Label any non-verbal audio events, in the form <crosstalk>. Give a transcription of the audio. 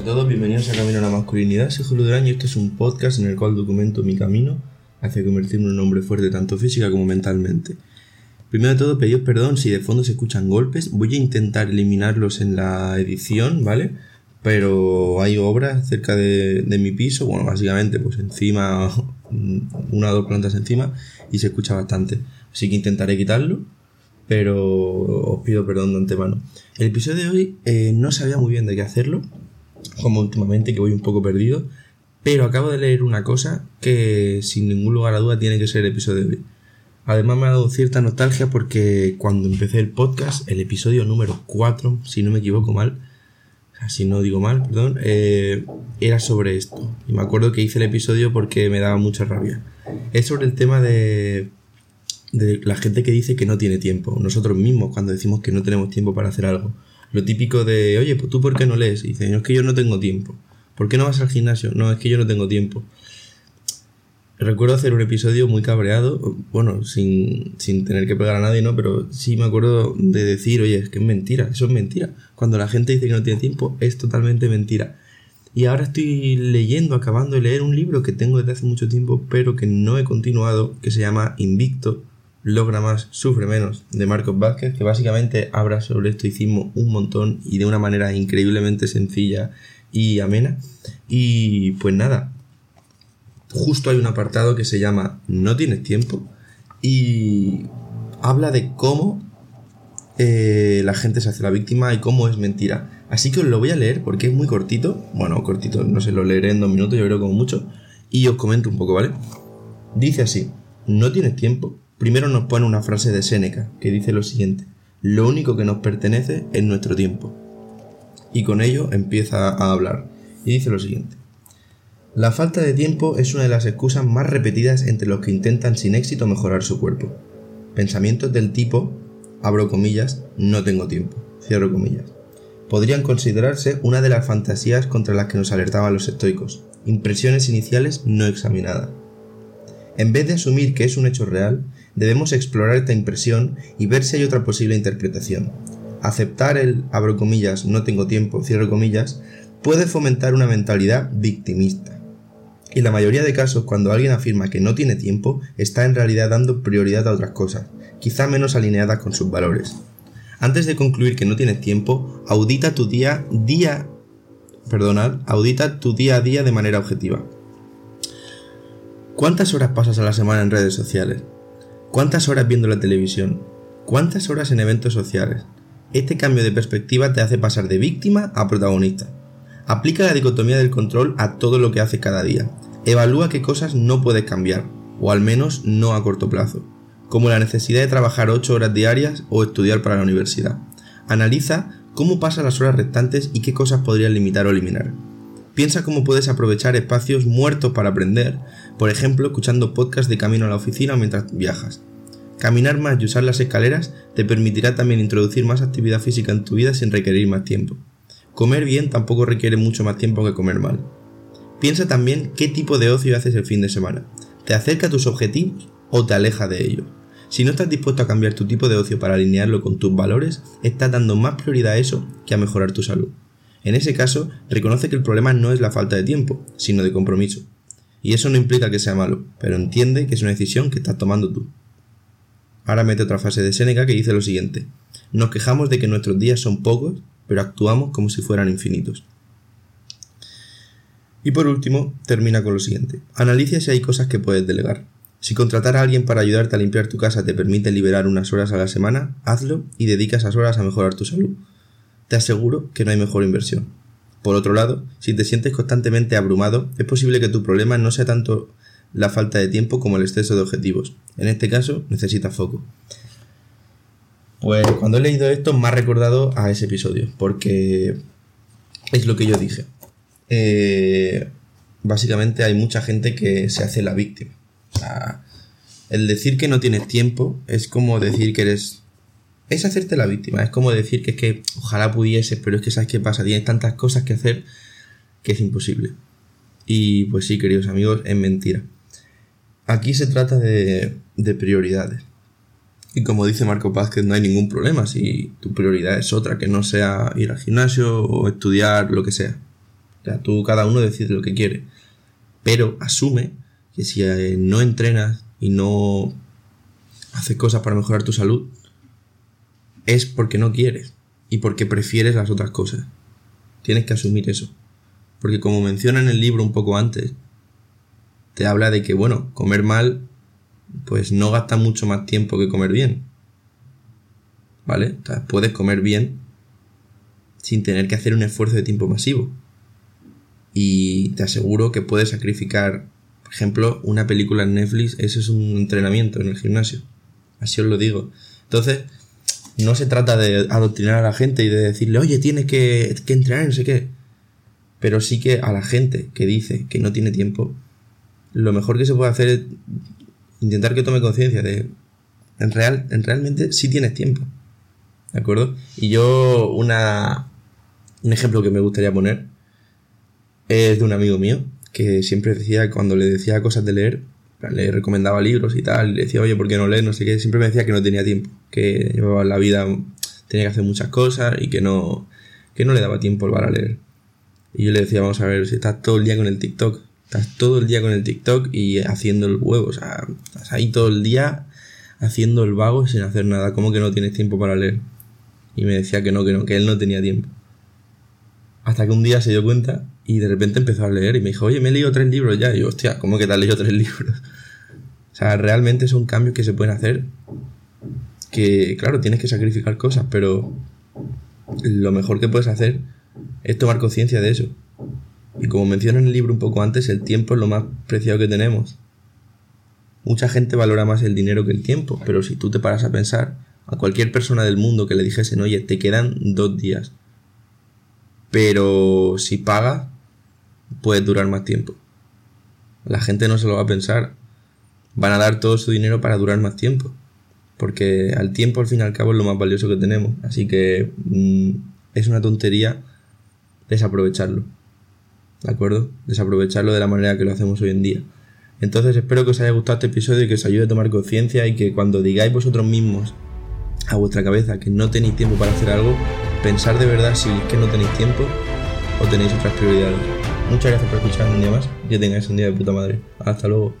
a todos, bienvenidos a Camino a la Masculinidad. Soy Julio Durán y este es un podcast en el cual documento mi camino hacia convertirme en un hombre fuerte tanto física como mentalmente. Primero de todo, pediros perdón si de fondo se escuchan golpes. Voy a intentar eliminarlos en la edición, ¿vale? Pero hay obras cerca de, de mi piso, bueno, básicamente, pues encima, <laughs> una o dos plantas encima, y se escucha bastante. Así que intentaré quitarlo, pero os pido perdón de antemano. El episodio de hoy eh, no sabía muy bien de qué hacerlo, como últimamente que voy un poco perdido, pero acabo de leer una cosa que sin ningún lugar a duda tiene que ser el episodio de hoy. Además me ha dado cierta nostalgia porque cuando empecé el podcast, el episodio número 4, si no me equivoco mal, si no digo mal, perdón, eh, era sobre esto. Y me acuerdo que hice el episodio porque me daba mucha rabia. Es sobre el tema de, de la gente que dice que no tiene tiempo. Nosotros mismos cuando decimos que no tenemos tiempo para hacer algo. Lo típico de, oye, pues tú por qué no lees? Y dicen, es que yo no tengo tiempo. ¿Por qué no vas al gimnasio? No, es que yo no tengo tiempo. Recuerdo hacer un episodio muy cabreado, bueno, sin, sin tener que pegar a nadie, ¿no? Pero sí me acuerdo de decir, oye, es que es mentira, eso es mentira. Cuando la gente dice que no tiene tiempo, es totalmente mentira. Y ahora estoy leyendo, acabando de leer un libro que tengo desde hace mucho tiempo, pero que no he continuado, que se llama Invicto, logra más, sufre menos, de Marcos Vázquez, que básicamente habla sobre estoicismo un montón y de una manera increíblemente sencilla y amena. Y pues nada, justo hay un apartado que se llama No tienes tiempo y habla de cómo eh, la gente se hace la víctima y cómo es mentira. Así que os lo voy a leer porque es muy cortito. Bueno, cortito, no sé, lo leeré en dos minutos, yo creo como mucho. Y os comento un poco, ¿vale? Dice así, no tienes tiempo. Primero nos pone una frase de Séneca que dice lo siguiente, lo único que nos pertenece es nuestro tiempo. Y con ello empieza a hablar. Y dice lo siguiente, la falta de tiempo es una de las excusas más repetidas entre los que intentan sin éxito mejorar su cuerpo. Pensamientos del tipo, abro comillas, no tengo tiempo, cierro comillas, podrían considerarse una de las fantasías contra las que nos alertaban los estoicos, impresiones iniciales no examinadas. En vez de asumir que es un hecho real, debemos explorar esta impresión y ver si hay otra posible interpretación. Aceptar el, abro comillas, no tengo tiempo, cierro comillas, puede fomentar una mentalidad victimista. En la mayoría de casos, cuando alguien afirma que no tiene tiempo, está en realidad dando prioridad a otras cosas, quizá menos alineadas con sus valores. Antes de concluir que no tienes tiempo, audita tu día día perdonad, audita tu día a día de manera objetiva. ¿Cuántas horas pasas a la semana en redes sociales? ¿Cuántas horas viendo la televisión? ¿Cuántas horas en eventos sociales? Este cambio de perspectiva te hace pasar de víctima a protagonista. Aplica la dicotomía del control a todo lo que haces cada día. Evalúa qué cosas no puedes cambiar, o al menos no a corto plazo, como la necesidad de trabajar 8 horas diarias o estudiar para la universidad. Analiza cómo pasan las horas restantes y qué cosas podrías limitar o eliminar. Piensa cómo puedes aprovechar espacios muertos para aprender, por ejemplo, escuchando podcasts de camino a la oficina mientras viajas. Caminar más y usar las escaleras te permitirá también introducir más actividad física en tu vida sin requerir más tiempo. Comer bien tampoco requiere mucho más tiempo que comer mal. Piensa también qué tipo de ocio haces el fin de semana. ¿Te acerca a tus objetivos o te aleja de ellos? Si no estás dispuesto a cambiar tu tipo de ocio para alinearlo con tus valores, estás dando más prioridad a eso que a mejorar tu salud. En ese caso, reconoce que el problema no es la falta de tiempo, sino de compromiso. Y eso no implica que sea malo, pero entiende que es una decisión que estás tomando tú. Ahora mete otra frase de Séneca que dice lo siguiente. Nos quejamos de que nuestros días son pocos, pero actuamos como si fueran infinitos. Y por último, termina con lo siguiente. Analiza si hay cosas que puedes delegar. Si contratar a alguien para ayudarte a limpiar tu casa te permite liberar unas horas a la semana, hazlo y dedica esas horas a mejorar tu salud te aseguro que no hay mejor inversión. Por otro lado, si te sientes constantemente abrumado, es posible que tu problema no sea tanto la falta de tiempo como el exceso de objetivos. En este caso, necesitas foco. Pues cuando he leído esto me ha recordado a ese episodio, porque es lo que yo dije. Eh, básicamente hay mucha gente que se hace la víctima. el decir que no tienes tiempo es como decir que eres es hacerte la víctima. Es como decir que es que ojalá pudieses, pero es que sabes qué pasa, tienes tantas cosas que hacer que es imposible. Y pues sí, queridos amigos, es mentira. Aquí se trata de, de prioridades. Y como dice Marco Paz, no hay ningún problema si tu prioridad es otra, que no sea ir al gimnasio o estudiar, lo que sea. O sea, tú cada uno decide lo que quiere. Pero asume que si eh, no entrenas y no haces cosas para mejorar tu salud, es porque no quieres y porque prefieres las otras cosas. Tienes que asumir eso. Porque como menciona en el libro un poco antes, te habla de que, bueno, comer mal, pues no gasta mucho más tiempo que comer bien. ¿Vale? O sea, puedes comer bien sin tener que hacer un esfuerzo de tiempo masivo. Y te aseguro que puedes sacrificar, por ejemplo, una película en Netflix, eso es un entrenamiento en el gimnasio. Así os lo digo. Entonces, no se trata de adoctrinar a la gente y de decirle, oye, tienes que, que entrenar, no sé qué. Pero sí que a la gente que dice que no tiene tiempo, lo mejor que se puede hacer es intentar que tome conciencia de, en real, en realmente sí tienes tiempo. ¿De acuerdo? Y yo, una, un ejemplo que me gustaría poner es de un amigo mío que siempre decía, cuando le decía cosas de leer, le recomendaba libros y tal, le decía, oye, ¿por qué no lees? No sé qué, siempre me decía que no tenía tiempo, que llevaba la vida, tenía que hacer muchas cosas y que no, que no le daba tiempo para leer. Y yo le decía, vamos a ver, si estás todo el día con el TikTok, estás todo el día con el TikTok y haciendo el huevo, o sea, estás ahí todo el día haciendo el vago sin hacer nada, ¿cómo que no tienes tiempo para leer? Y me decía que no, que no, que él no tenía tiempo. Hasta que un día se dio cuenta y de repente empezó a leer y me dijo, oye, me he leído tres libros ya. Y yo, hostia, ¿cómo que te has leído tres <laughs> libros? O sea, realmente son cambios que se pueden hacer. Que, claro, tienes que sacrificar cosas, pero lo mejor que puedes hacer es tomar conciencia de eso. Y como menciona en el libro un poco antes, el tiempo es lo más preciado que tenemos. Mucha gente valora más el dinero que el tiempo, pero si tú te paras a pensar, a cualquier persona del mundo que le dijesen, oye, te quedan dos días, pero si pagas, puede durar más tiempo. La gente no se lo va a pensar. Van a dar todo su dinero para durar más tiempo. Porque al tiempo, al fin y al cabo, es lo más valioso que tenemos. Así que mm, es una tontería desaprovecharlo. ¿De acuerdo? Desaprovecharlo de la manera que lo hacemos hoy en día. Entonces espero que os haya gustado este episodio y que os ayude a tomar conciencia y que cuando digáis vosotros mismos a vuestra cabeza que no tenéis tiempo para hacer algo, pensar de verdad si es que no tenéis tiempo o tenéis otras prioridades. Muchas gracias por escuchar un día más. Que tengáis un día de puta madre. Hasta luego.